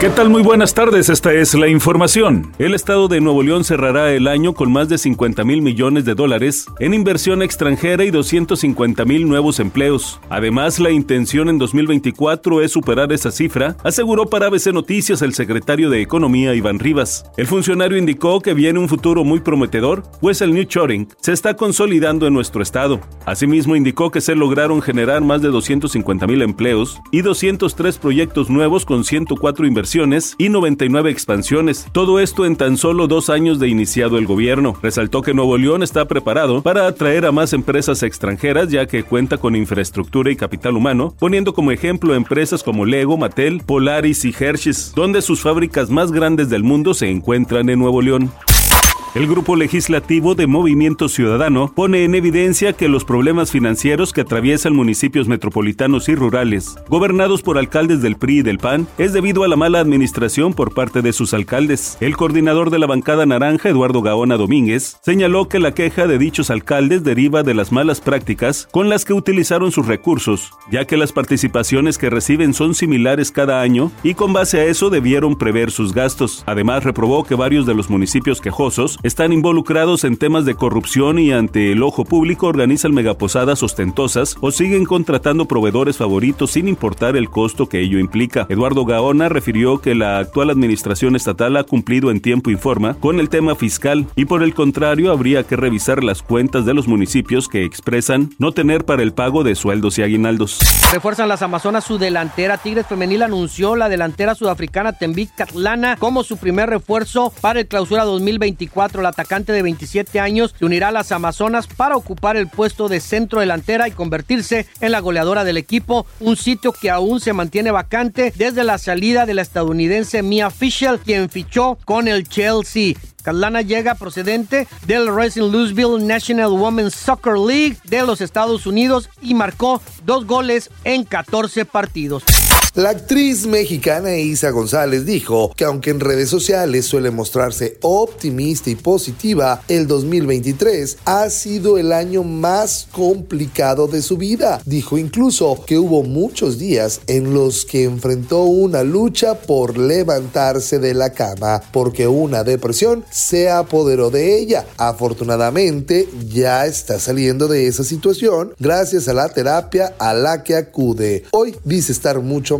¿Qué tal? Muy buenas tardes, esta es la información. El Estado de Nuevo León cerrará el año con más de 50 mil millones de dólares en inversión extranjera y 250 mil nuevos empleos. Además, la intención en 2024 es superar esa cifra, aseguró para ABC Noticias el secretario de Economía Iván Rivas. El funcionario indicó que viene un futuro muy prometedor, pues el New Shoring se está consolidando en nuestro estado. Asimismo, indicó que se lograron generar más de 250 mil empleos y 203 proyectos nuevos con 104 inversiones y 99 expansiones. Todo esto en tan solo dos años de iniciado el gobierno. Resaltó que Nuevo León está preparado para atraer a más empresas extranjeras ya que cuenta con infraestructura y capital humano, poniendo como ejemplo empresas como Lego, Mattel, Polaris y Hershey's, donde sus fábricas más grandes del mundo se encuentran en Nuevo León. El grupo legislativo de Movimiento Ciudadano pone en evidencia que los problemas financieros que atraviesan municipios metropolitanos y rurales, gobernados por alcaldes del PRI y del PAN, es debido a la mala administración por parte de sus alcaldes. El coordinador de la bancada naranja, Eduardo Gaona Domínguez, señaló que la queja de dichos alcaldes deriva de las malas prácticas con las que utilizaron sus recursos, ya que las participaciones que reciben son similares cada año y con base a eso debieron prever sus gastos. Además, reprobó que varios de los municipios quejosos están involucrados en temas de corrupción y ante el ojo público organizan megaposadas ostentosas o siguen contratando proveedores favoritos sin importar el costo que ello implica. Eduardo Gaona refirió que la actual administración estatal ha cumplido en tiempo y forma con el tema fiscal y por el contrario habría que revisar las cuentas de los municipios que expresan no tener para el pago de sueldos y aguinaldos. Refuerzan las Amazonas su delantera. Tigres Femenil anunció la delantera sudafricana Tembic Catlana como su primer refuerzo para el clausura 2024 el atacante de 27 años se unirá a las Amazonas para ocupar el puesto de centro delantera y convertirse en la goleadora del equipo, un sitio que aún se mantiene vacante desde la salida de la estadounidense Mia Fischel, quien fichó con el Chelsea. Catlana llega procedente del Racing Louisville National Women's Soccer League de los Estados Unidos y marcó dos goles en 14 partidos. La actriz mexicana Isa González dijo que aunque en redes sociales suele mostrarse optimista y positiva, el 2023 ha sido el año más complicado de su vida. Dijo incluso que hubo muchos días en los que enfrentó una lucha por levantarse de la cama porque una depresión se apoderó de ella. Afortunadamente ya está saliendo de esa situación gracias a la terapia a la que acude. Hoy dice estar mucho